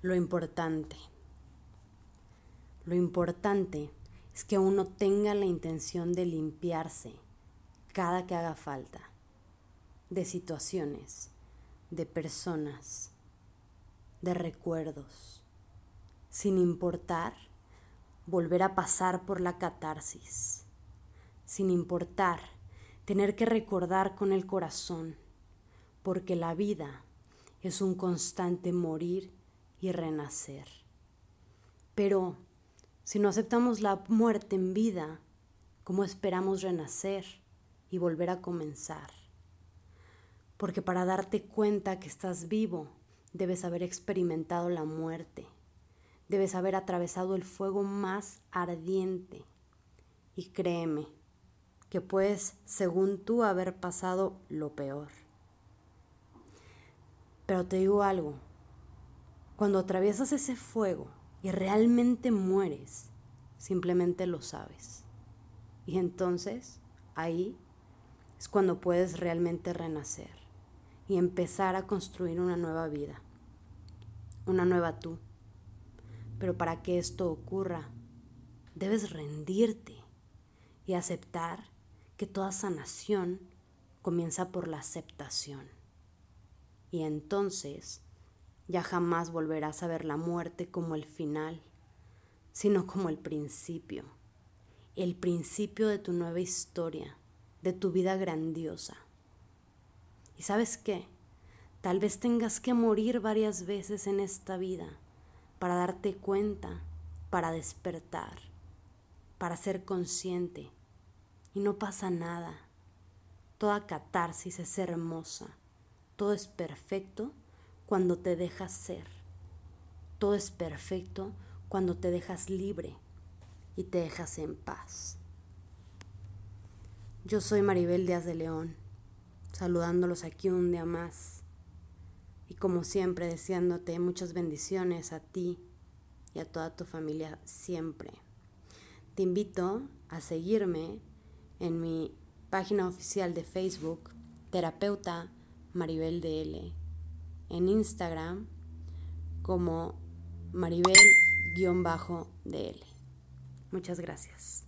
lo importante. Lo importante es que uno tenga la intención de limpiarse cada que haga falta, de situaciones, de personas, de recuerdos, sin importar volver a pasar por la catarsis, sin importar tener que recordar con el corazón, porque la vida es un constante morir y renacer. Pero si no aceptamos la muerte en vida, ¿cómo esperamos renacer y volver a comenzar? Porque para darte cuenta que estás vivo, debes haber experimentado la muerte, debes haber atravesado el fuego más ardiente. Y créeme, que puedes, según tú, haber pasado lo peor. Pero te digo algo, cuando atraviesas ese fuego y realmente mueres, simplemente lo sabes. Y entonces ahí es cuando puedes realmente renacer y empezar a construir una nueva vida, una nueva tú. Pero para que esto ocurra, debes rendirte y aceptar que toda sanación comienza por la aceptación. Y entonces ya jamás volverás a ver la muerte como el final, sino como el principio, el principio de tu nueva historia, de tu vida grandiosa. ¿Y sabes qué? Tal vez tengas que morir varias veces en esta vida para darte cuenta, para despertar, para ser consciente y no pasa nada. Toda catarsis es hermosa. Todo es perfecto cuando te dejas ser. Todo es perfecto cuando te dejas libre y te dejas en paz. Yo soy Maribel Díaz de León, saludándolos aquí un día más y como siempre deseándote muchas bendiciones a ti y a toda tu familia siempre. Te invito a seguirme en mi página oficial de Facebook, terapeuta Maribel DL, en Instagram como Maribel-DL. Muchas gracias.